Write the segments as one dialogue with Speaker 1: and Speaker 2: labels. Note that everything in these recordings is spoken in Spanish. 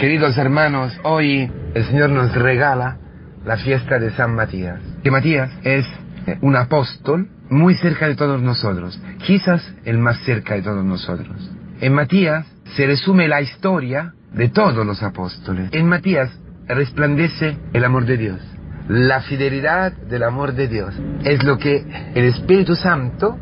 Speaker 1: Queridos hermanos, hoy el Señor nos regala la fiesta de San Matías. Que Matías es un apóstol muy cerca de todos nosotros, quizás el más cerca de todos nosotros. En Matías se resume la historia de todos los apóstoles. En Matías resplandece el amor de Dios, la fidelidad del amor de Dios. Es lo que el Espíritu Santo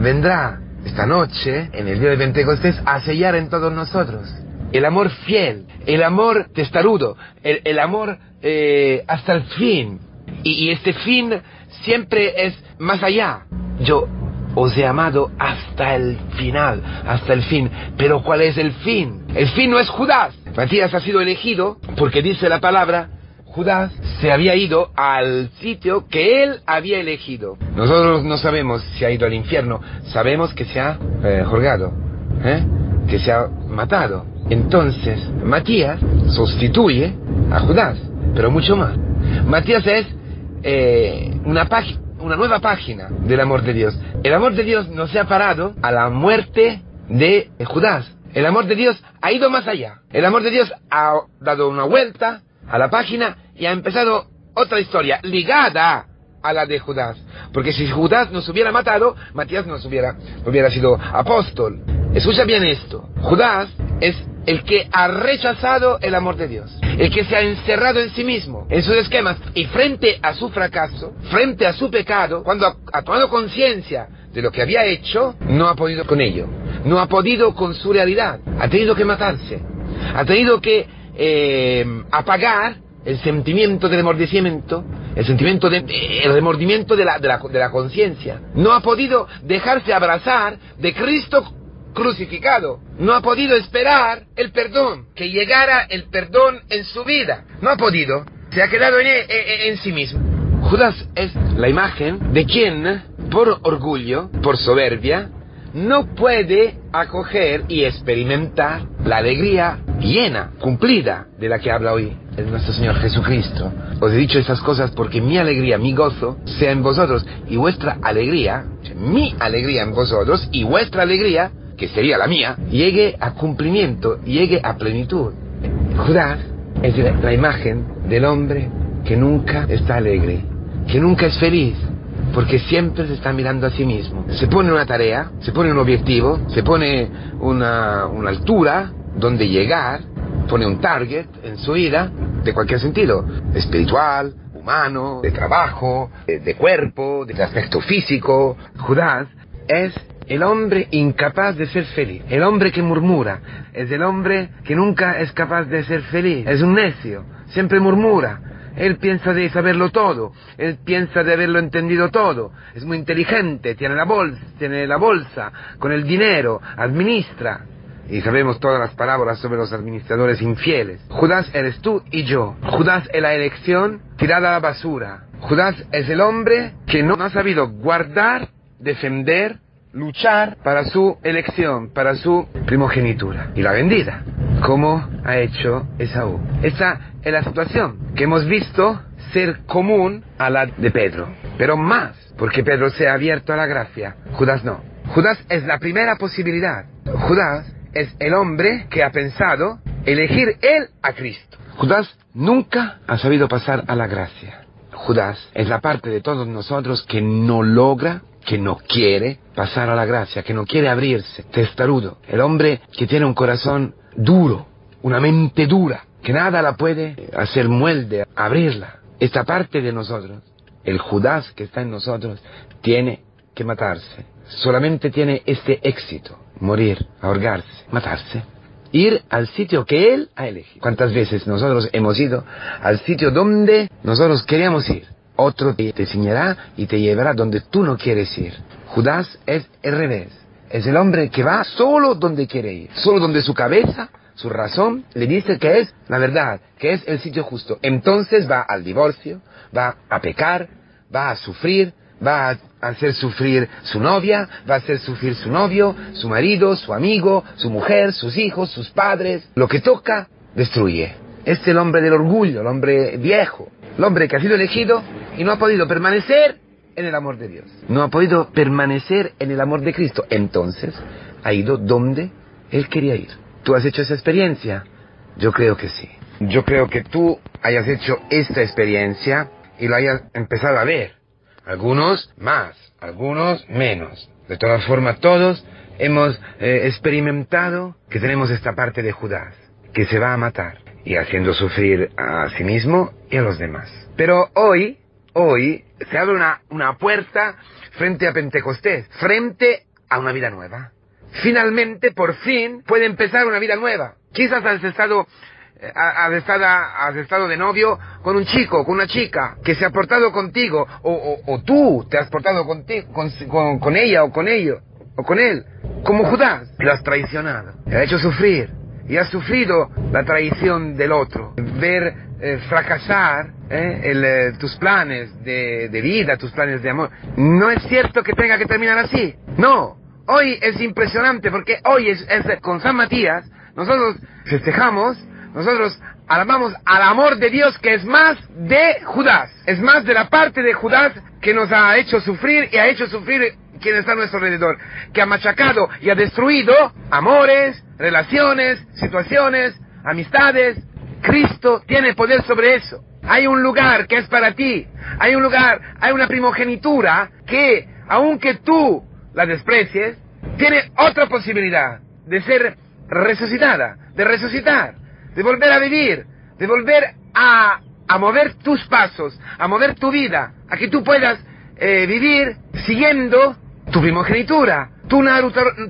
Speaker 1: vendrá esta noche, en el día de Pentecostés, a sellar en todos nosotros. El amor fiel, el amor testarudo, el, amor eh, hasta el fin. y este fin siempre es más allá. Yo os he amado hasta el final, hasta el fin. Pero ¿cuál es el fin? El fin no es Judas. Matías ha sido elegido porque dice la palabra, Judas se había ido al sitio que él había elegido. Nosotros no sabemos si ha ido al infierno, sabemos que se ha eh, juzgado, ¿eh? Que se ha matado. Entonces, Matías sustituye a Judas, pero mucho más. Matías es eh, una, una nueva página del amor de Dios. El amor de Dios no se ha parado a la muerte de Judas. El amor de Dios ha ido más allá. El amor de Dios ha dado una vuelta a la página y ha empezado otra historia ligada a la de Judas. Porque si Judas nos hubiera matado, Matías nos hubiera, hubiera sido apóstol. Escucha bien esto. Judas es el que ha rechazado el amor de Dios, el que se ha encerrado en sí mismo, en sus esquemas, y frente a su fracaso, frente a su pecado, cuando ha, tomado conciencia de lo que había hecho, no ha podido con ello, no ha podido con su realidad, ha tenido que matarse, ha tenido que eh, apagar el sentimiento de remordimiento, el sentimiento de, el remordimiento de la, de la, de la conciencia. No ha podido dejarse abrazar de Cristo crucificado. No ha podido esperar el perdón, que llegara el perdón en su vida. No ha podido. Se ha quedado en, sí mismo. Judas es la imagen de quien, por orgullo, por soberbia, no puede acoger y experimentar la alegría llena, cumplida, de la que habla hoy el nuestro Señor Jesucristo. Os he dicho estas cosas porque mi alegría, mi gozo, sea en vosotros y vuestra alegría, mi alegría en vosotros y vuestra alegría que sería la mía, llegue a cumplimiento, llegue a plenitud. Judas es la imagen del hombre que nunca está alegre, que nunca es feliz, porque siempre se está mirando a sí mismo. Se pone una tarea, se pone un objetivo, se pone una, altura donde llegar, pone un target en su vida, de cualquier sentido, espiritual, humano, de trabajo, de, de cuerpo, de aspecto físico. Judas es el hombre incapaz de ser feliz, el hombre que murmura, es el hombre que nunca es capaz de ser feliz, es un necio, siempre murmura. Él piensa de saberlo todo, él piensa de haberlo entendido todo, es muy inteligente, tiene la bolsa, tiene la bolsa con el dinero, administra. Y sabemos todas las palabras sobre los administradores infieles. Judas eres tú y yo. Judas es la elección tirada a la basura. Judas es el hombre que no ha sabido guardar, defender luchar para su elección, para su primogenitura. Y la vendida, como ha hecho Esaú. Esa es la situación que hemos visto ser común a la de Pedro. Pero más, porque Pedro se ha abierto a la gracia. Judas no. Judas es la primera posibilidad. Judas es el hombre que ha pensado elegir él a Cristo. Judas nunca ha sabido pasar a la gracia. Judas es la parte de todos nosotros que no logra que no quiere pasar a la gracia, que no quiere abrirse, testarudo, el hombre que tiene un corazón duro, una mente dura, que nada la puede hacer muelde, abrirla. Esta parte de nosotros, el Judas que está en nosotros, tiene que matarse. Solamente tiene este éxito, morir, ahorgarse, matarse. Ir al sitio que Él ha elegido. ¿Cuántas veces nosotros hemos ido al sitio donde nosotros queríamos ir? otro te, enseñará y te llevará donde tú no quieres ir. Judas es el revés. Es el hombre que va solo donde quiere ir, solo donde su cabeza, su razón, le dice que es la verdad, que es el sitio justo. Entonces va al divorcio, va a pecar, va a sufrir, va a hacer sufrir su novia, va a hacer sufrir su novio, su marido, su amigo, su mujer, sus hijos, sus padres. Lo que toca, destruye. Es el hombre del orgullo, el hombre viejo, el hombre que ha sido elegido y no ha podido permanecer en el amor de Dios. No ha podido permanecer en el amor de Cristo. Entonces ha ido donde Él quería ir. Tú has hecho esa experiencia Yo creo que sí. Yo creo que tú hayas hecho esta experiencia y lo hayas empezado a ver. Algunos más, algunos menos. De todas formas, todos hemos eh, experimentado que tenemos esta parte de Judas, que se va a matar y haciendo sufrir a sí mismo y a los demás. Pero hoy, hoy, se abre una, una puerta frente a Pentecostés, frente a una vida nueva. Finalmente, por fin, puede empezar una vida nueva. Quizás has estado, eh, has estado, has estado de novio con un chico, con una chica, que se ha portado contigo, o, tú te has portado contigo, con, con, con ella o con ello, o con él, como Judas. Lo has traicionado, le has hecho sufrir, y has sufrido la traición del otro, ver eh, fracasar eh, eh, tus planes de, de, vida, tus planes de amor. No es cierto que tenga que terminar así. No. Hoy es impresionante porque hoy es, es con San Matías, nosotros festejamos, nosotros alabamos al amor de Dios que es más de Judas, es más de la parte de Judas que nos ha hecho sufrir y ha hecho sufrir quien está a nuestro alrededor, que ha machacado y ha destruido amores, relaciones, situaciones, amistades. Cristo tiene poder sobre eso. Hay un lugar que es para ti. Hay un lugar, hay una primogenitura que, aunque tú la desprecies, tiene otra posibilidad de ser resucitada, de resucitar, de volver a vivir, de volver a, a mover tus pasos, a mover tu vida, a que tú puedas eh, vivir siguiendo tu primogenitura, tu,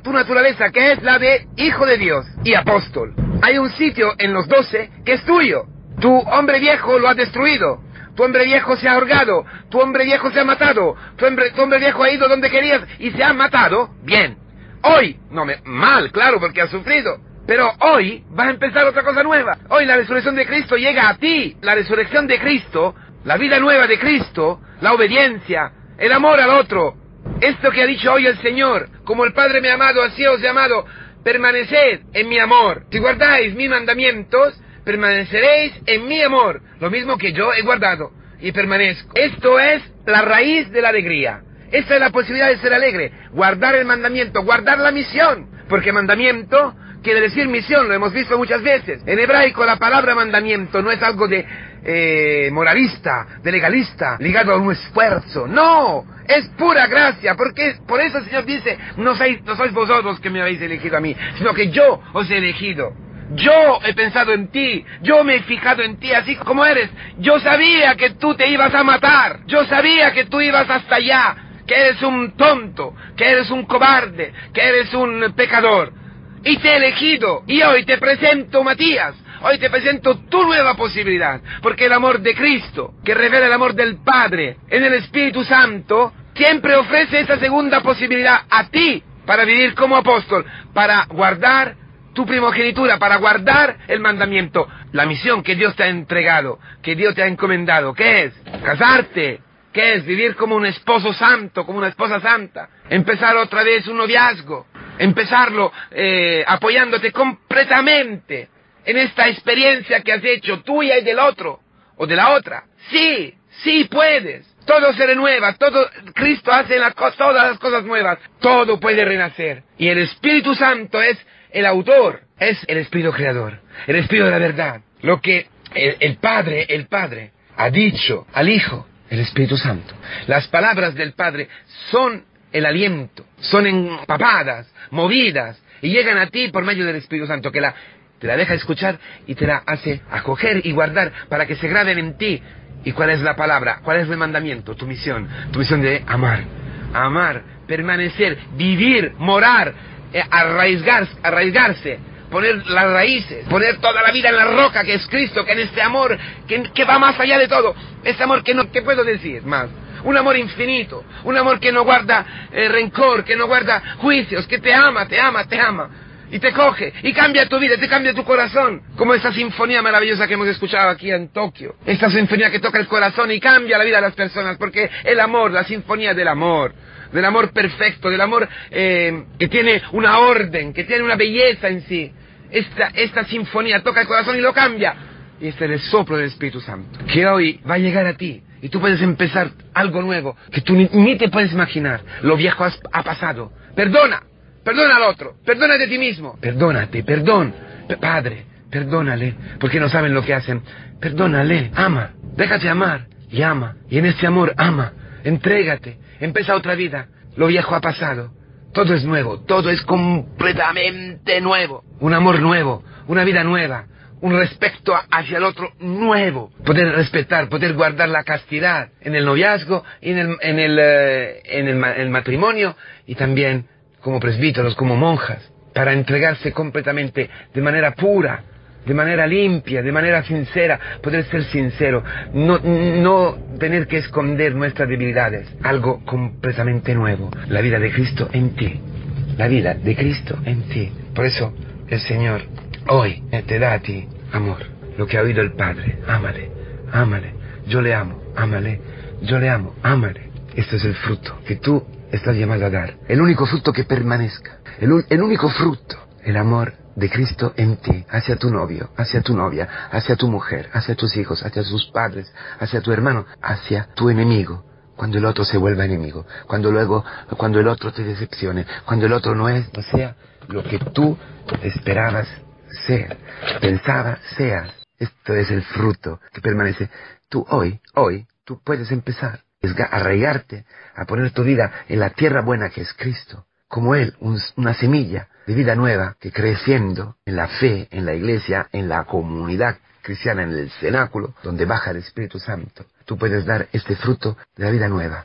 Speaker 1: tu, naturaleza, que es la de hijo de Dios y apóstol. Hay un sitio en los doce que es tuyo. Tu hombre viejo lo ha destruido. Tu hombre viejo se ha ahorgado. Tu hombre viejo se ha matado. Tu hombre, tu hombre viejo ha ido donde querías y se ha matado. Bien. Hoy, no me, mal, claro, porque ha sufrido. Pero hoy va a empezar otra cosa nueva. Hoy la resurrección de Cristo llega a ti. La resurrección de Cristo, la vida nueva de Cristo, la obediencia, el amor al otro, esto que ha dicho hoy el Señor, como el Padre me ha amado, así os he amado, permaneced en mi amor. Si guardáis mis mandamientos, permaneceréis en mi amor, lo mismo que yo he guardado y permanezco. Esto es la raíz de la alegría. Esta es la posibilidad de ser alegre, guardar el mandamiento, guardar la misión, porque mandamiento quiere decir misión, lo hemos visto muchas veces. En hebraico la palabra mandamiento no es algo de eh, moralista, de legalista, ligado a un esfuerzo. No, es pura gracia, porque por eso el Señor dice, no sois, no sois vosotros que me habéis elegido a mí, sino que yo os he elegido. Yo he pensado en ti, yo me he fijado en ti así como eres. Yo sabía que tú te ibas a matar, yo sabía que tú ibas hasta allá, que eres un tonto, que eres un cobarde, que eres un pecador. Y te he elegido, y hoy te presento Matías, Hoy te presento tu nueva posibilidad, porque el amor de Cristo, que revela el amor del Padre en el Espíritu Santo, siempre ofrece esa segunda posibilidad a ti para vivir como apóstol, para guardar tu primogenitura, para guardar el mandamiento, la misión que Dios te ha entregado, que Dios te ha encomendado, ¿qué es? Casarte, ¿qué es? Vivir como un esposo santo, como una esposa santa, empezar otra vez un noviazgo, empezarlo eh, apoyándote completamente en esta experiencia que has hecho tuya y del otro o de la otra. Sí, sí puedes. Todo se renueva, todo, Cristo hace la, todas las cosas nuevas, todo puede renacer. Y el Espíritu Santo es el autor, es el Espíritu Creador, el Espíritu de la verdad. Lo que el, el Padre, el Padre ha dicho al Hijo, el Espíritu Santo. Las palabras del Padre son el aliento, son empapadas, movidas, y llegan a ti por medio del Espíritu Santo, que la te la deja escuchar y te la hace acoger y guardar para que se graben en ti. ¿Y cuál es la palabra? ¿Cuál es el mandamiento? Tu misión. Tu misión de amar. Amar, permanecer, vivir, morar, eh, arraigarse, arraigarse, poner las raíces, poner toda la vida en la roca que es Cristo, que en este amor que, va más allá de todo. Este amor que no, ¿qué puedo decir más? un amor infinito, un amor que no guarda eh, rencor, que no guarda juicios, que te ama, te ama, te ama y te coge y cambia tu vida, te cambia tu corazón, como esta sinfonía maravillosa que hemos escuchado aquí en Tokio, esta sinfonía que toca el corazón y cambia la vida de las personas, porque el amor, la sinfonía del amor, del amor perfecto, del amor eh, que tiene una orden, que tiene una belleza en sí, esta, esta sinfonía toca el corazón y lo cambia. Y este es el soplo del Espíritu Santo, que hoy va a llegar a ti. Y tú puedes empezar algo nuevo, que tú ni, te puedes imaginar. Lo viejo ha pasado. Perdona, Perdona al otro, perdónate a ti mismo, perdónate, perdón, Padre, perdónale, porque no saben lo que hacen. Perdónale, ama, déjate amar y ama. Y en ese amor ama, entrégate, empieza otra vida. Lo viejo ha pasado, todo es nuevo, todo es completamente nuevo. Un amor nuevo, una vida nueva, un respeto hacia el otro nuevo. Poder respetar, poder guardar la castidad en el noviazgo, en el, en el, eh, en el matrimonio y también como presbíteros, como monjas, para entregarse completamente de manera pura, de manera limpia, de manera sincera, poder ser sincero, no, no tener que esconder nuestras debilidades, algo completamente nuevo, la vida de Cristo en ti, la vida de Cristo en ti. Por eso el Señor hoy te da a ti amor, lo que ha oído el Padre, ámale, ámale, yo le amo, ámale, yo le amo, ámale. Esto es el fruto que tú estás llamado a dar, el único fruto que permanezca, el, el único fruto, el amor de Cristo en ti, hacia tu novio, hacia tu novia, hacia tu mujer, hacia tus hijos, hacia sus padres, hacia tu hermano, hacia tu enemigo, cuando el otro se vuelva enemigo, cuando luego, cuando el otro te decepcione, cuando el otro no es, no sea lo que tú esperabas ser, pensaba seas. Esto es el fruto que permanece. Tú hoy, hoy, tú puedes empezar arraigarte, a poner tu vida en la tierra buena que es Cristo, como Él, una semilla de vida nueva que creciendo en la fe, en la iglesia, en la comunidad cristiana, en el cenáculo, donde baja el Espíritu Santo, tú puedes dar este fruto de la vida nueva.